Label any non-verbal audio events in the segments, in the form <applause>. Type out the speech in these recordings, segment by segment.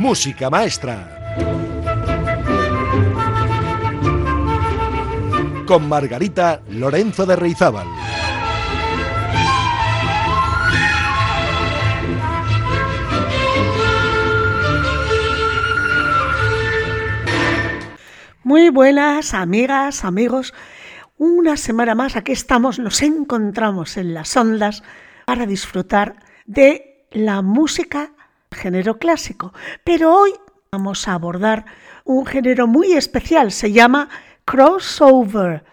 Música Maestra. Con Margarita Lorenzo de Reizábal. Muy buenas amigas, amigos. Una semana más aquí estamos, nos encontramos en las ondas para disfrutar de la música género clásico. Pero hoy vamos a abordar un género muy especial, se llama crossover,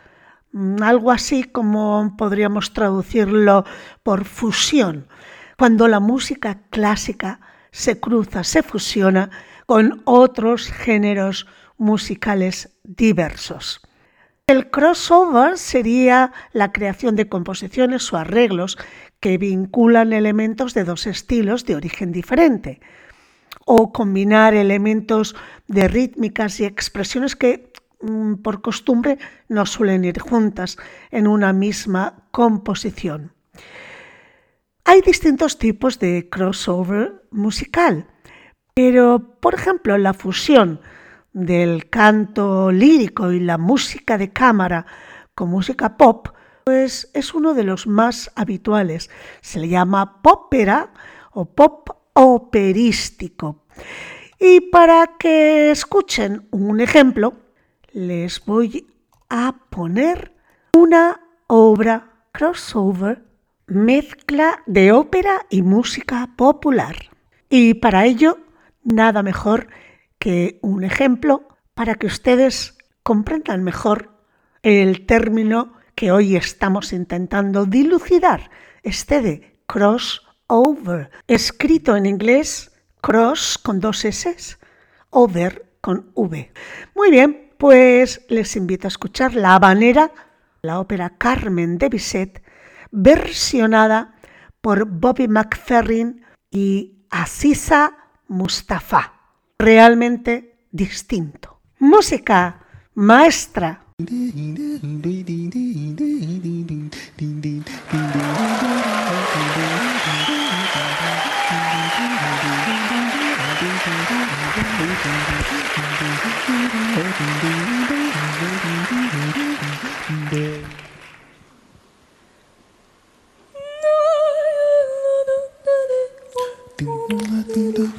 mm, algo así como podríamos traducirlo por fusión, cuando la música clásica se cruza, se fusiona con otros géneros musicales diversos. El crossover sería la creación de composiciones o arreglos que vinculan elementos de dos estilos de origen diferente, o combinar elementos de rítmicas y expresiones que mm, por costumbre no suelen ir juntas en una misma composición. Hay distintos tipos de crossover musical, pero por ejemplo la fusión del canto lírico y la música de cámara con música pop pues es uno de los más habituales. Se le llama popera o pop operístico. Y para que escuchen un ejemplo, les voy a poner una obra crossover, mezcla de ópera y música popular. Y para ello, nada mejor que un ejemplo para que ustedes comprendan mejor el término que hoy estamos intentando dilucidar, este de crossover, escrito en inglés cross con dos S, over con V. Muy bien, pues les invito a escuchar La Habanera, la ópera Carmen de Bizet, versionada por Bobby McFerrin y Aziza Mustafa. Realmente distinto. Música maestra 嘟嘟啊，嘟嘟。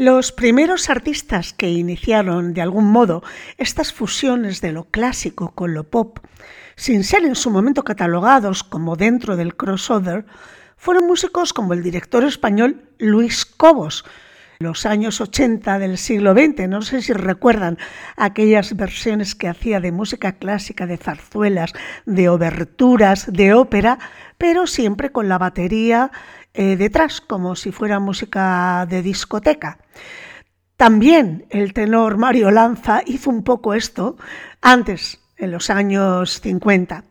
Los primeros artistas que iniciaron de algún modo estas fusiones de lo clásico con lo pop, sin ser en su momento catalogados como dentro del crossover, fueron músicos como el director español Luis Cobos, los años 80 del siglo XX. No sé si recuerdan aquellas versiones que hacía de música clásica, de zarzuelas, de oberturas, de ópera, pero siempre con la batería eh, detrás, como si fuera música de discoteca. También el tenor Mario Lanza hizo un poco esto antes, en los años 50.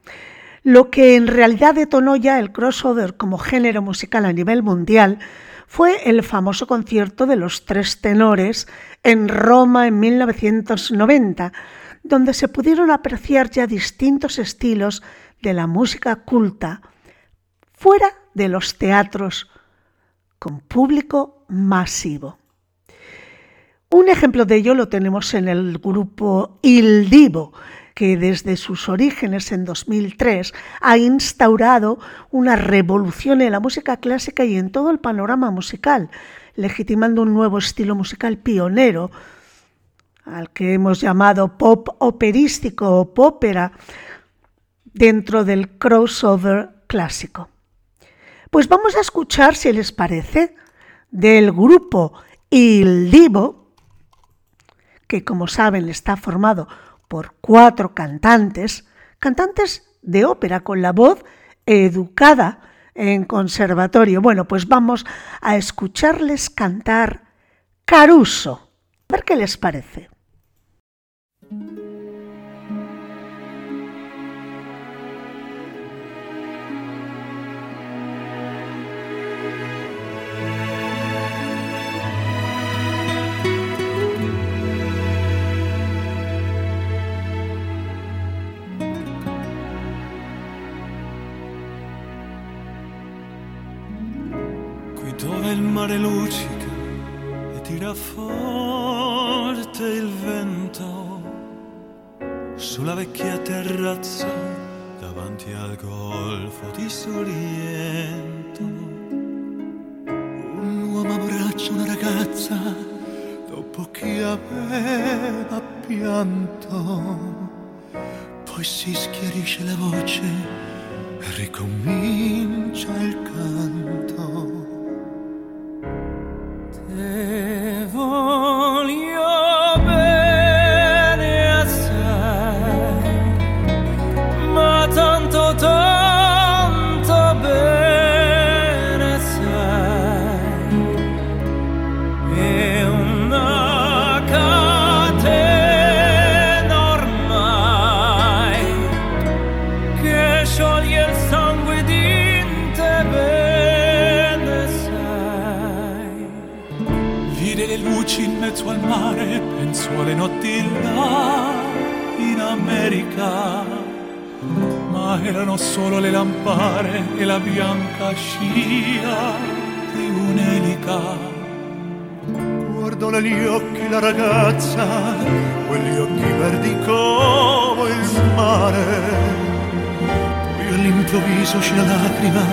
Lo que en realidad detonó ya el crossover como género musical a nivel mundial fue el famoso concierto de los tres tenores en Roma en 1990, donde se pudieron apreciar ya distintos estilos de la música culta, fuera de los teatros con público masivo. Un ejemplo de ello lo tenemos en el grupo Il Divo, que desde sus orígenes en 2003 ha instaurado una revolución en la música clásica y en todo el panorama musical, legitimando un nuevo estilo musical pionero, al que hemos llamado pop operístico o popera, dentro del crossover clásico. Pues vamos a escuchar, si les parece, del grupo Il Divo, que como saben está formado por cuatro cantantes, cantantes de ópera con la voz educada en conservatorio. Bueno, pues vamos a escucharles cantar Caruso. A ver qué les parece. Forte il vento sulla vecchia terrazza davanti al golfo di Sorrento. Un uomo abbraccia una ragazza dopo che aveva pianto. Poi si schiarisce la voce e ricomincia il canto. Le notti là in America, ma erano solo le lampare e la bianca scia di un'elica. Guardo negli occhi la ragazza, quegli occhi verdi come il mare. Poi all'improvviso uscì la lacrima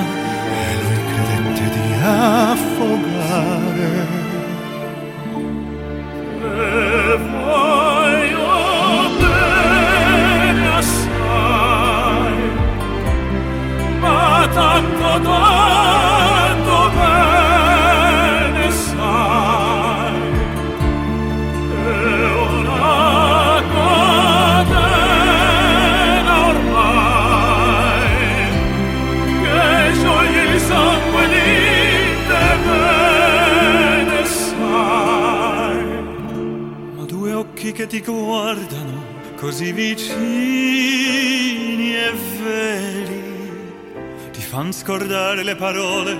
e lui credette di affogare. Che ti guardano così vicini fan scordare le parole,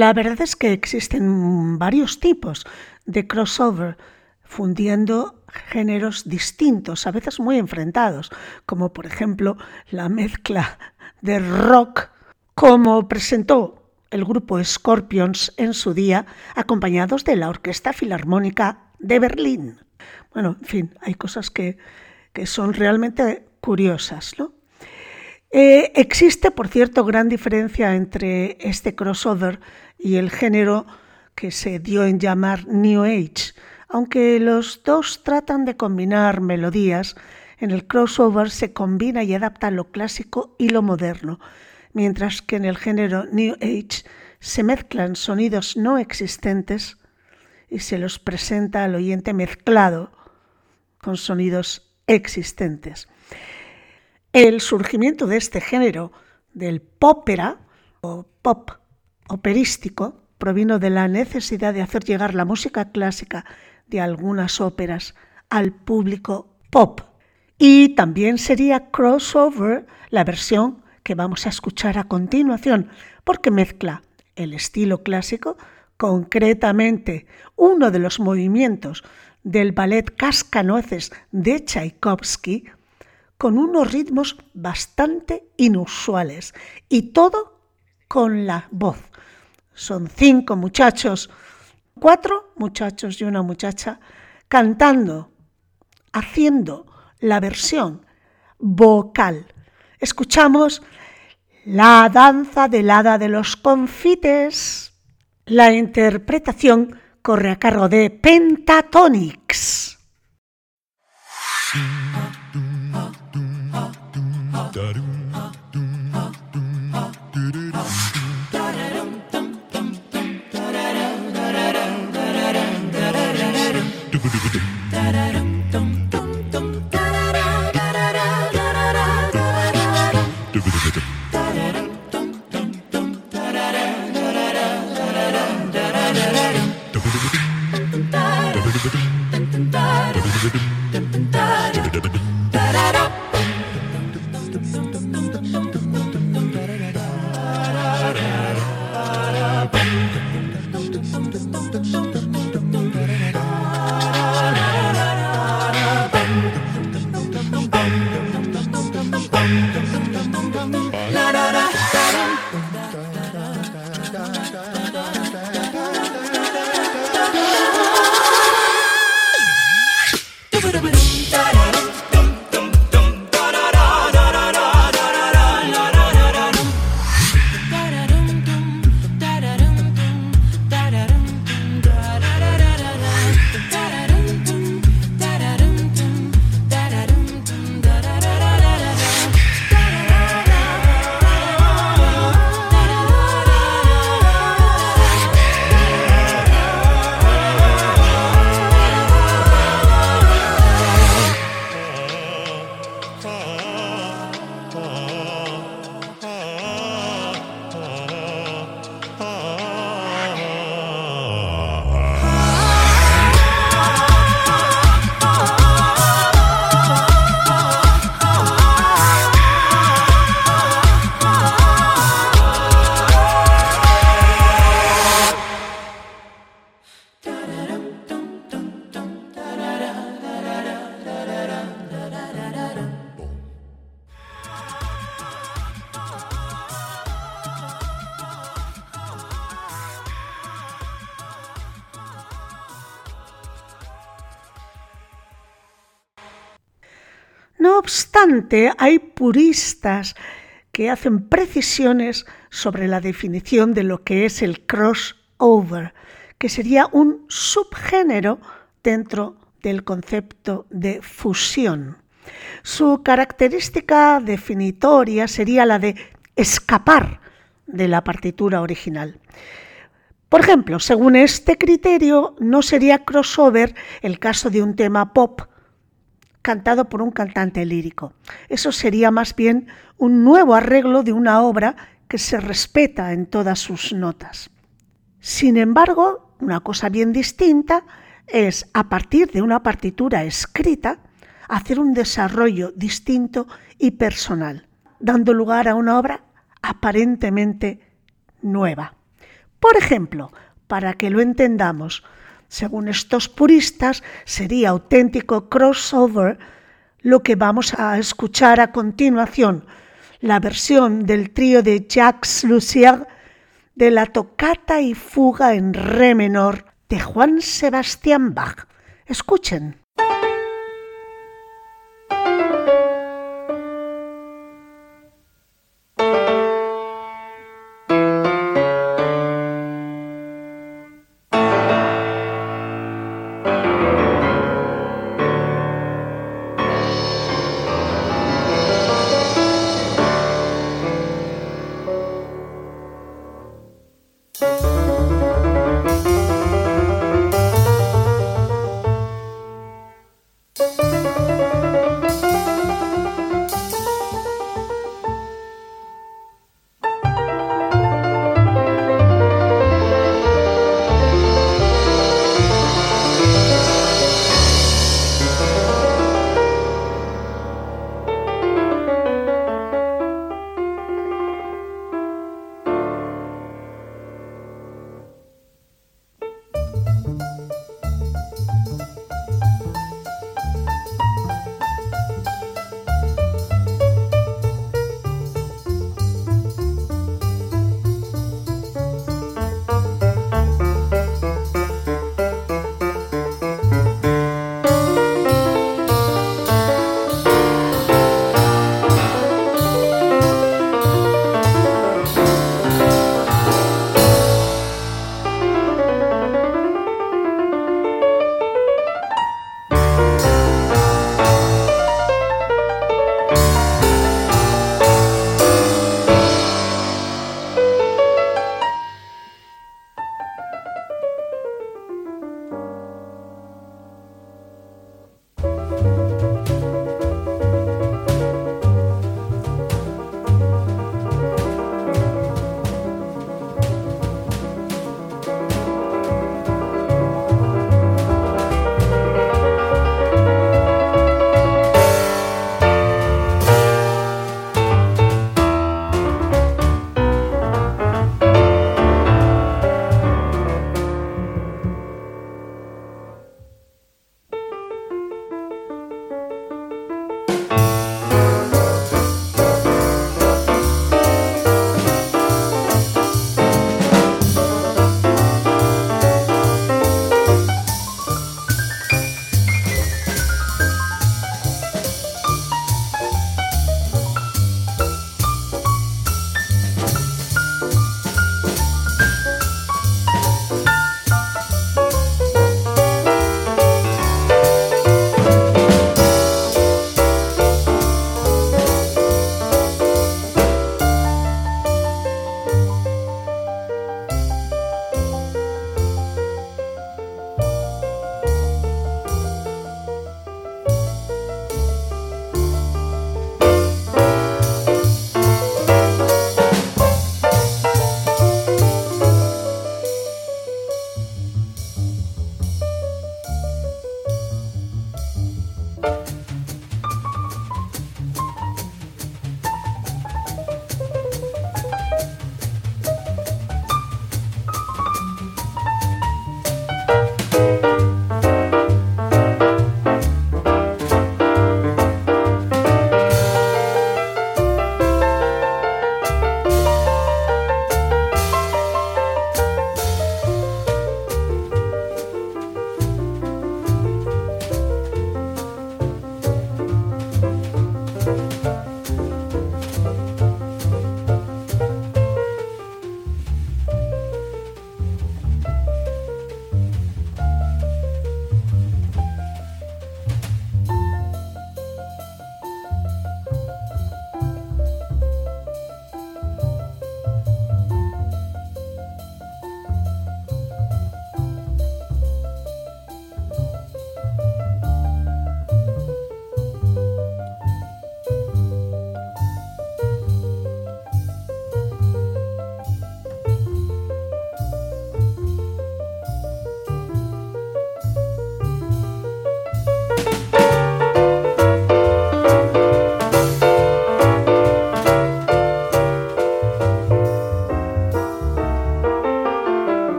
La verdad es que existen varios tipos de crossover, fundiendo géneros distintos, a veces muy enfrentados, como por ejemplo la mezcla de rock, como presentó el grupo Scorpions en su día, acompañados de la Orquesta Filarmónica de Berlín. Bueno, en fin, hay cosas que, que son realmente curiosas, ¿no? Eh, existe, por cierto, gran diferencia entre este crossover y el género que se dio en llamar New Age. Aunque los dos tratan de combinar melodías, en el crossover se combina y adapta lo clásico y lo moderno, mientras que en el género New Age se mezclan sonidos no existentes y se los presenta al oyente mezclado con sonidos existentes. El surgimiento de este género, del popera o pop operístico, provino de la necesidad de hacer llegar la música clásica de algunas óperas al público pop. Y también sería crossover la versión que vamos a escuchar a continuación, porque mezcla el estilo clásico, concretamente uno de los movimientos del ballet Cascanueces de Tchaikovsky, con unos ritmos bastante inusuales y todo con la voz. Son cinco muchachos, cuatro muchachos y una muchacha cantando, haciendo la versión vocal. Escuchamos la danza del hada de los confites. La interpretación corre a cargo de Pentatonix. No hay puristas que hacen precisiones sobre la definición de lo que es el crossover, que sería un subgénero dentro del concepto de fusión. Su característica definitoria sería la de escapar de la partitura original. Por ejemplo, según este criterio, no sería crossover el caso de un tema pop cantado por un cantante lírico. Eso sería más bien un nuevo arreglo de una obra que se respeta en todas sus notas. Sin embargo, una cosa bien distinta es, a partir de una partitura escrita, hacer un desarrollo distinto y personal, dando lugar a una obra aparentemente nueva. Por ejemplo, para que lo entendamos, según estos puristas, sería auténtico crossover lo que vamos a escuchar a continuación, la versión del trío de Jacques Lussier de la tocata y fuga en re menor de Juan Sebastián Bach. Escuchen.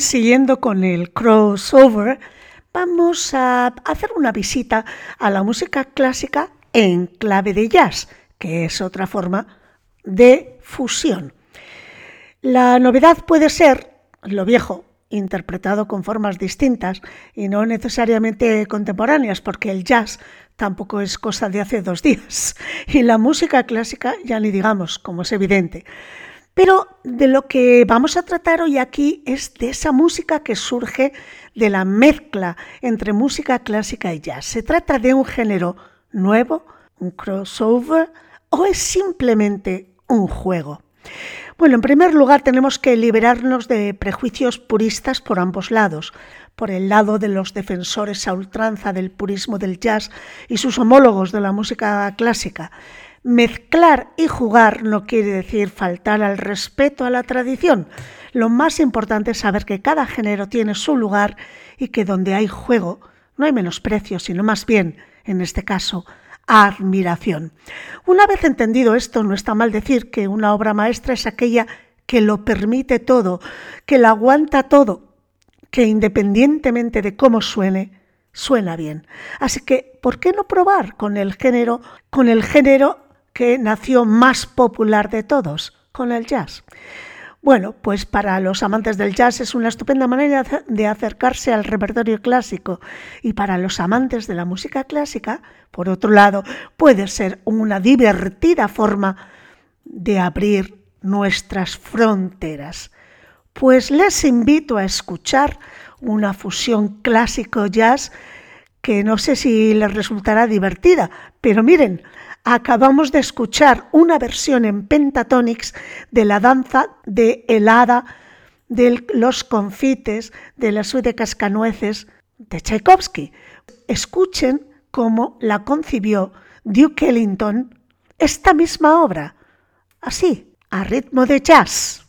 Siguiendo con el crossover, vamos a hacer una visita a la música clásica en clave de jazz, que es otra forma de fusión. La novedad puede ser lo viejo, interpretado con formas distintas y no necesariamente contemporáneas, porque el jazz tampoco es cosa de hace dos días <laughs> y la música clásica ya ni digamos, como es evidente. Pero de lo que vamos a tratar hoy aquí es de esa música que surge de la mezcla entre música clásica y jazz. ¿Se trata de un género nuevo, un crossover o es simplemente un juego? Bueno, en primer lugar tenemos que liberarnos de prejuicios puristas por ambos lados, por el lado de los defensores a ultranza del purismo del jazz y sus homólogos de la música clásica. Mezclar y jugar no quiere decir faltar al respeto a la tradición. Lo más importante es saber que cada género tiene su lugar y que donde hay juego no hay menosprecio, sino más bien, en este caso, admiración. Una vez entendido esto, no está mal decir que una obra maestra es aquella que lo permite todo, que lo aguanta todo, que independientemente de cómo suene, suena bien. Así que, ¿por qué no probar con el género, con el género que nació más popular de todos, con el jazz? Bueno, pues para los amantes del jazz es una estupenda manera de acercarse al repertorio clásico y para los amantes de la música clásica, por otro lado, puede ser una divertida forma de abrir nuestras fronteras. Pues les invito a escuchar una fusión clásico-jazz que no sé si les resultará divertida, pero miren, acabamos de escuchar una versión en pentatonics de la danza de helada de los confites de la suite de cascanueces de Tchaikovsky. Escuchen cómo la concibió Duke Ellington esta misma obra, así, a ritmo de jazz.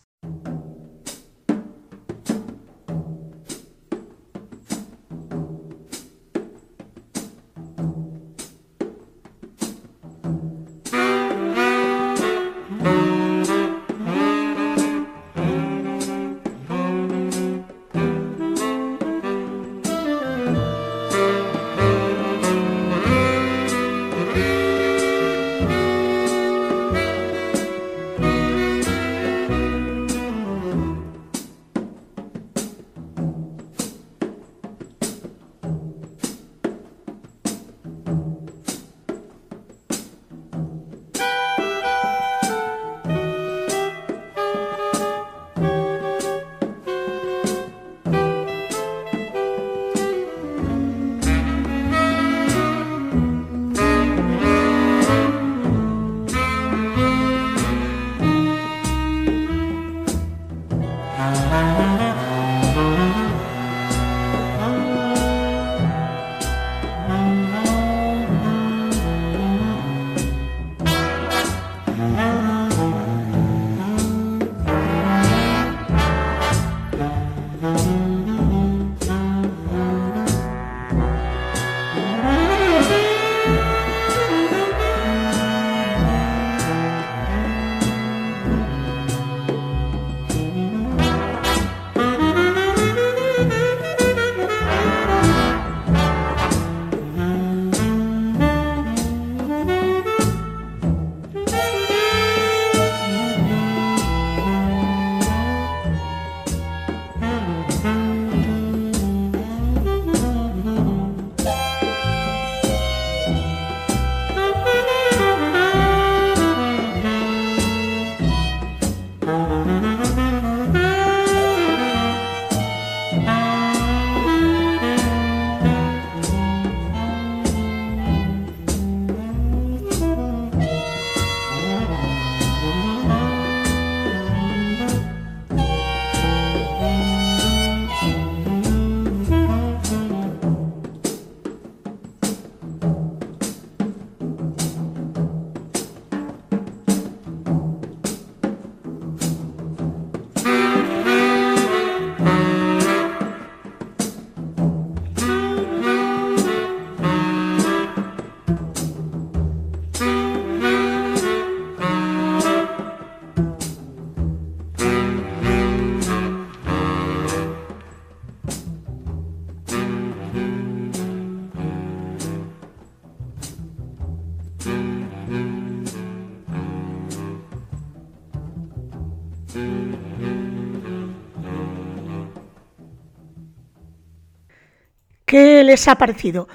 ¿Qué les ha parecido?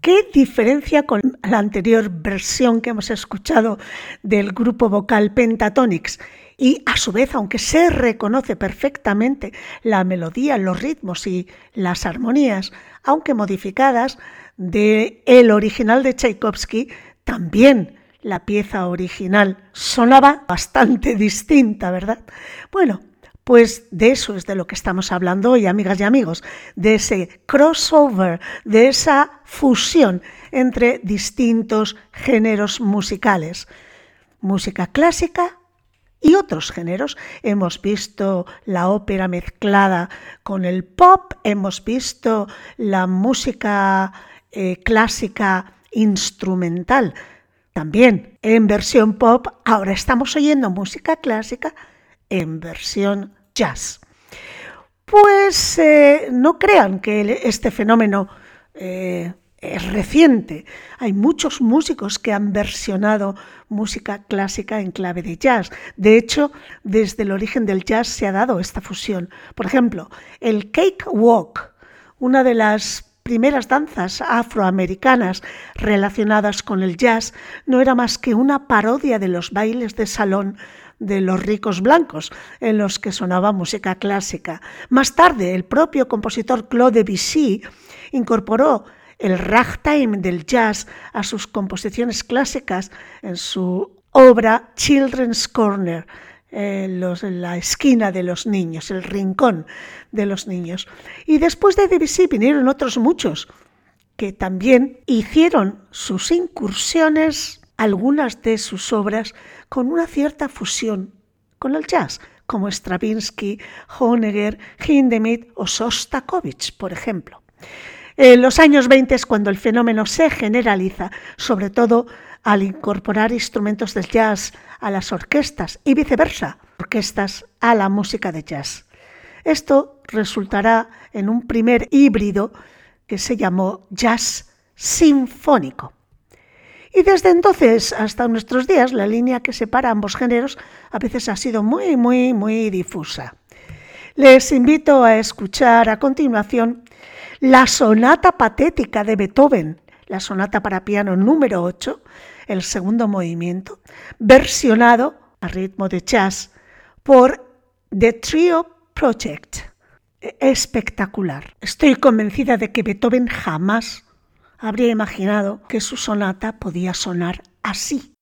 ¿Qué diferencia con la anterior versión que hemos escuchado del grupo vocal Pentatonix? Y a su vez, aunque se reconoce perfectamente la melodía, los ritmos y las armonías, aunque modificadas, del de original de Tchaikovsky, también la pieza original sonaba bastante distinta, ¿verdad? Bueno, pues de eso es de lo que estamos hablando hoy, amigas y amigos, de ese crossover, de esa fusión entre distintos géneros musicales. Música clásica y otros géneros. Hemos visto la ópera mezclada con el pop, hemos visto la música eh, clásica instrumental. También en versión pop, ahora estamos oyendo música clásica en versión jazz. Pues eh, no crean que este fenómeno eh, es reciente. Hay muchos músicos que han versionado música clásica en clave de jazz. De hecho, desde el origen del jazz se ha dado esta fusión. Por ejemplo, el cake walk, una de las primeras danzas afroamericanas relacionadas con el jazz, no era más que una parodia de los bailes de salón de los ricos blancos, en los que sonaba música clásica. Más tarde, el propio compositor Claude Debussy incorporó el ragtime del jazz a sus composiciones clásicas en su obra Children's Corner, en la esquina de los niños, el rincón de los niños. Y después de Debussy vinieron otros muchos que también hicieron sus incursiones, algunas de sus obras con una cierta fusión con el jazz, como Stravinsky, Honegger, Hindemith o Sostakovich, por ejemplo. En los años 20 es cuando el fenómeno se generaliza, sobre todo al incorporar instrumentos del jazz a las orquestas y viceversa, orquestas a la música de jazz. Esto resultará en un primer híbrido que se llamó jazz sinfónico. Y desde entonces hasta nuestros días la línea que separa ambos géneros a veces ha sido muy, muy, muy difusa. Les invito a escuchar a continuación la sonata patética de Beethoven, la sonata para piano número 8, el segundo movimiento, versionado a ritmo de jazz por The Trio Project. Espectacular. Estoy convencida de que Beethoven jamás habría imaginado que su sonata podía sonar así.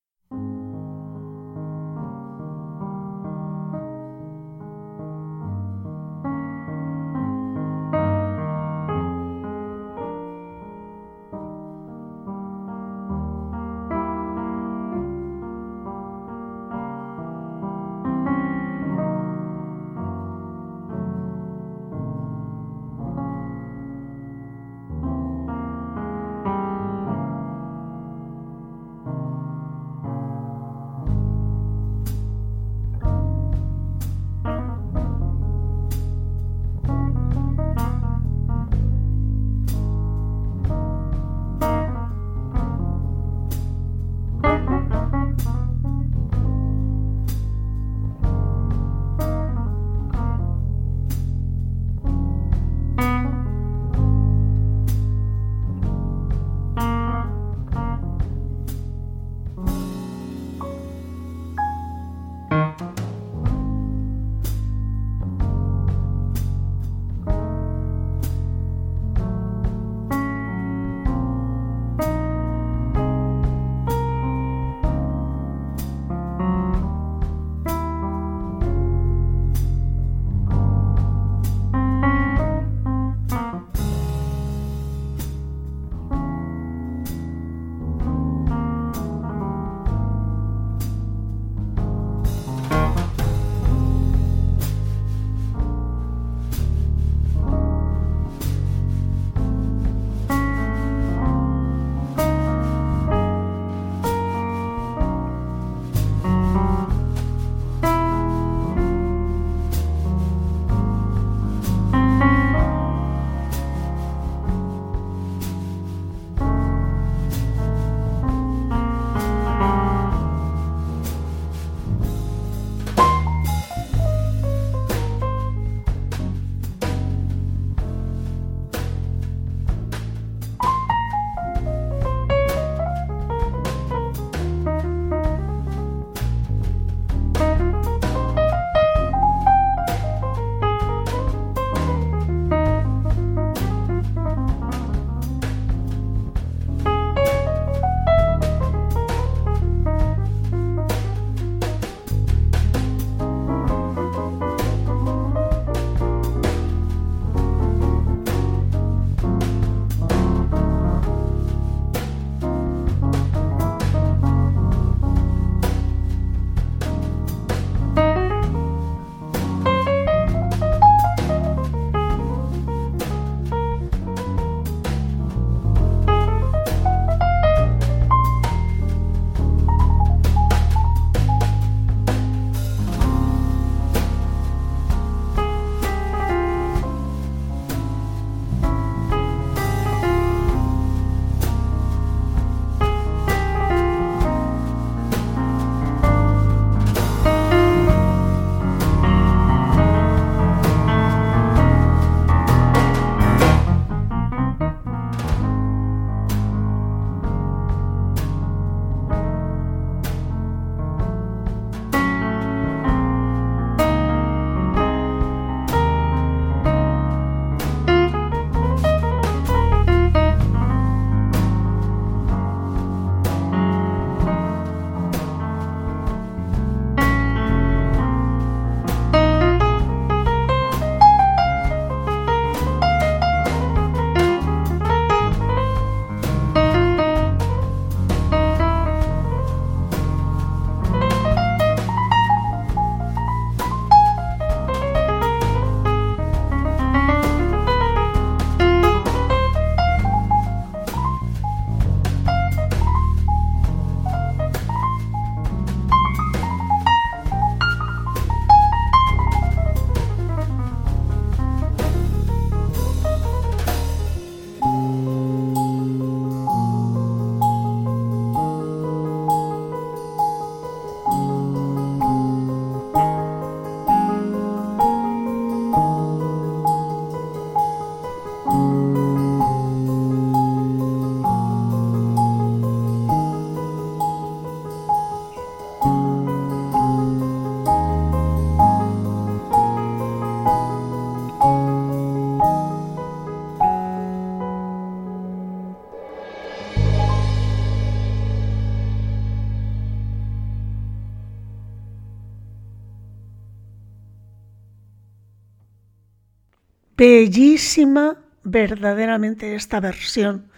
Bellísima verdaderamente esta versión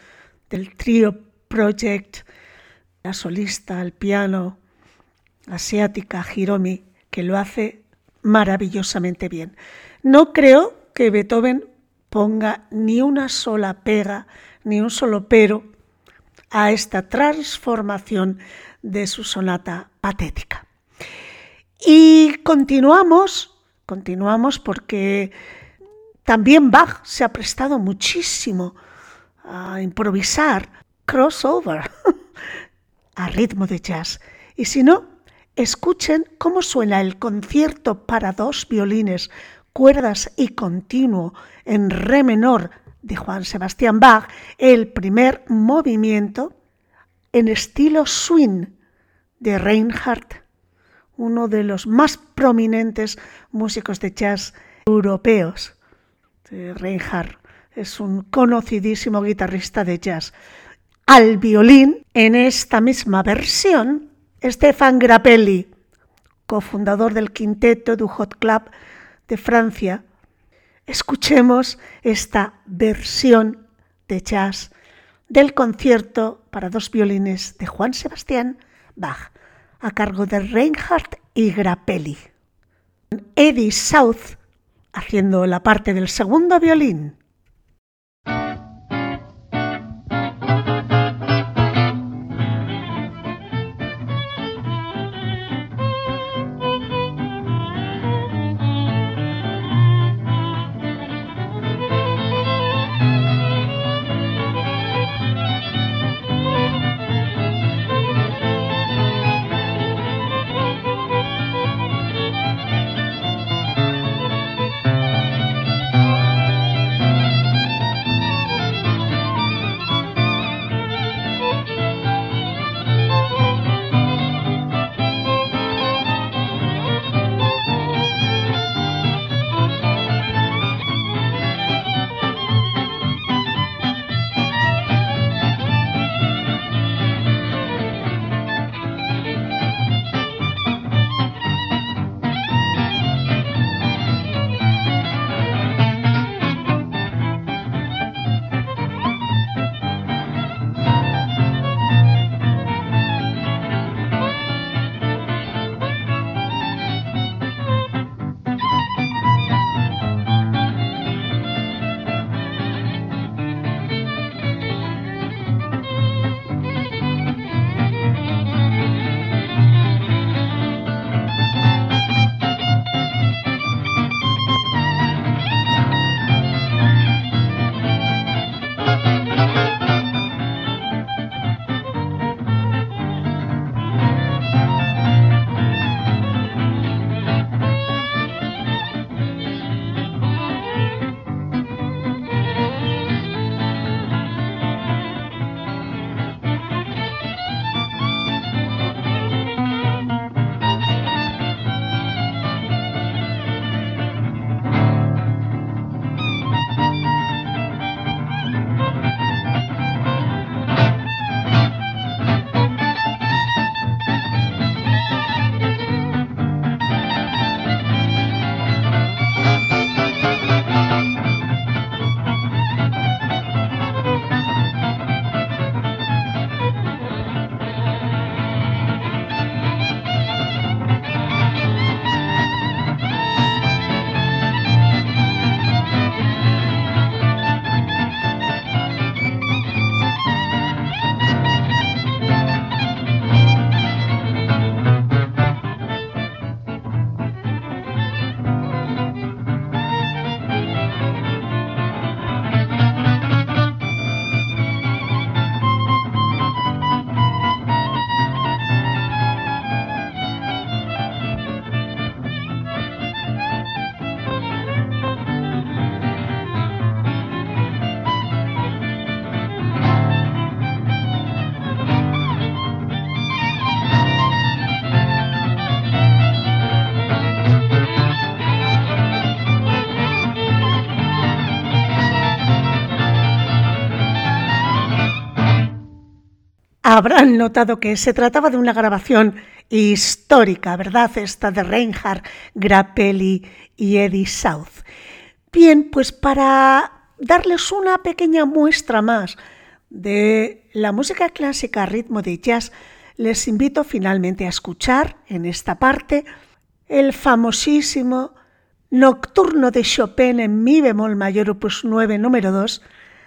del trío Project, la solista al piano asiática Hiromi, que lo hace maravillosamente bien. No creo que Beethoven ponga ni una sola pega, ni un solo pero a esta transformación de su sonata patética. Y continuamos, continuamos porque también Bach se ha prestado muchísimo a improvisar crossover <laughs> a ritmo de jazz. Y si no, escuchen cómo suena el concierto para dos violines, cuerdas y continuo en re menor de Juan Sebastián Bach, el primer movimiento en estilo swing de Reinhardt uno de los más prominentes músicos de jazz europeos. Reinhardt es un conocidísimo guitarrista de jazz. Al violín, en esta misma versión, Stefan Grappelli, cofundador del quinteto du Hot Club de Francia. Escuchemos esta versión de jazz del concierto para dos violines de Juan Sebastián Bach a cargo de Reinhardt y Grappelli. Eddie South haciendo la parte del segundo violín. Habrán notado que se trataba de una grabación histórica, ¿verdad? Esta de Reinhard Grappelli y Eddie South. Bien, pues para darles una pequeña muestra más de la música clásica a ritmo de jazz, les invito finalmente a escuchar en esta parte el famosísimo Nocturno de Chopin en mi bemol mayor opus 9 número 2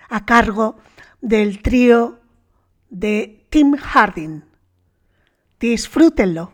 a cargo del trío de Tim Harding. Disfrútenlo.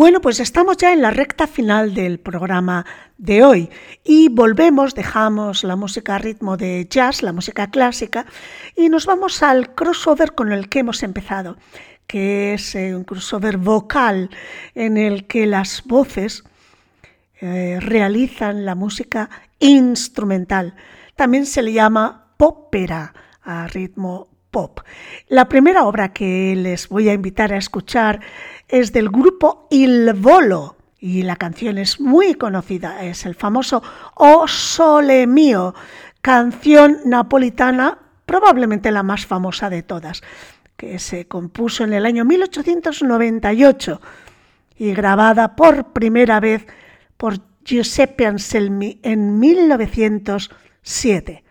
Bueno, pues estamos ya en la recta final del programa de hoy y volvemos, dejamos la música a ritmo de jazz, la música clásica, y nos vamos al crossover con el que hemos empezado, que es eh, un crossover vocal en el que las voces eh, realizan la música instrumental. También se le llama popera a ritmo pop. La primera obra que les voy a invitar a escuchar es del grupo Il Volo y la canción es muy conocida, es el famoso O Sole Mio, canción napolitana probablemente la más famosa de todas, que se compuso en el año 1898 y grabada por primera vez por Giuseppe Anselmi en 1907.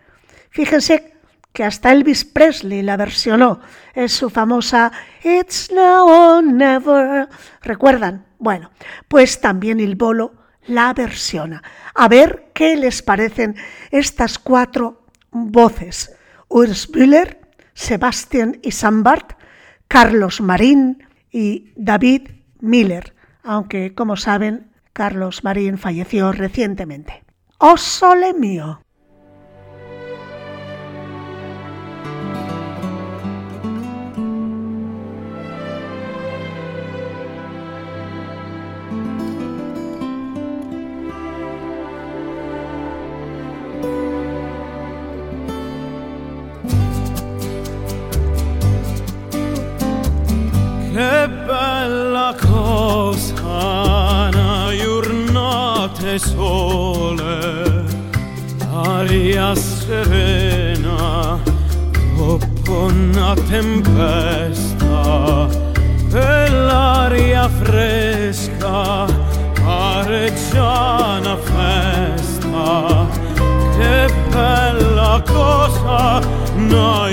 Fíjense que hasta Elvis Presley la versionó. Es su famosa It's now or never. ¿Recuerdan? Bueno, pues también el bolo la versiona. A ver qué les parecen estas cuatro voces. Urs Bühler, Sebastian Isambart, Carlos Marín y David Miller, aunque como saben, Carlos Marín falleció recientemente. ¡Oh sole mío! Aria serena, dopo una tempesta, e l'aria fresca, pare già una festa, che bella cosa, una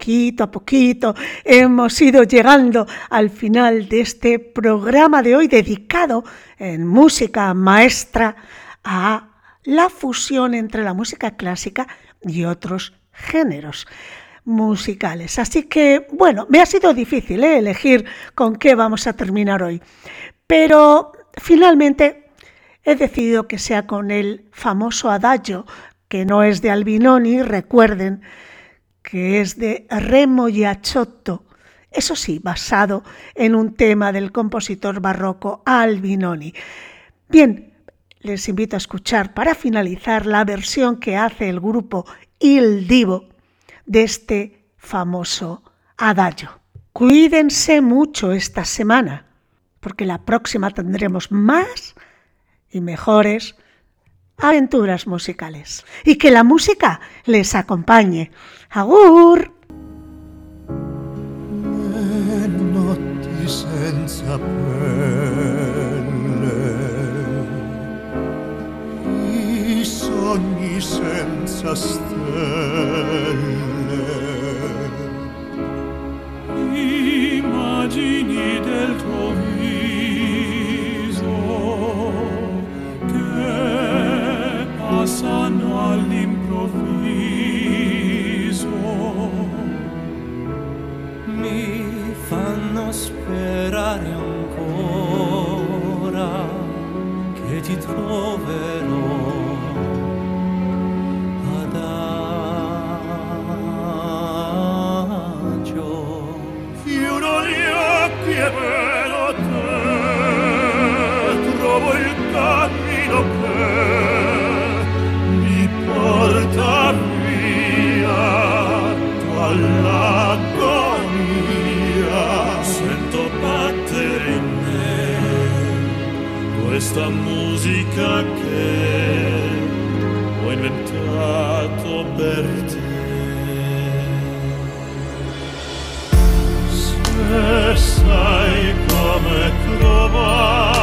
poquito a poquito hemos ido llegando al final de este programa de hoy dedicado en música maestra a la fusión entre la música clásica y otros géneros musicales. Así que, bueno, me ha sido difícil ¿eh? elegir con qué vamos a terminar hoy, pero finalmente he decidido que sea con el famoso adagio que no es de Albinoni, recuerden que es de Remo Giachotto, eso sí, basado en un tema del compositor barroco Albinoni. Bien, les invito a escuchar para finalizar la versión que hace el grupo Il Divo de este famoso adagio. Cuídense mucho esta semana, porque la próxima tendremos más y mejores aventuras musicales. Y que la música les acompañe. ¡Agur! senza del tuo passano all'improvviso mi fanno sperare ancora che ti troverò adagio chiudo gli occhi e vedo te trovo il cammino questa musica che ho inventato per te. Se sai come trovare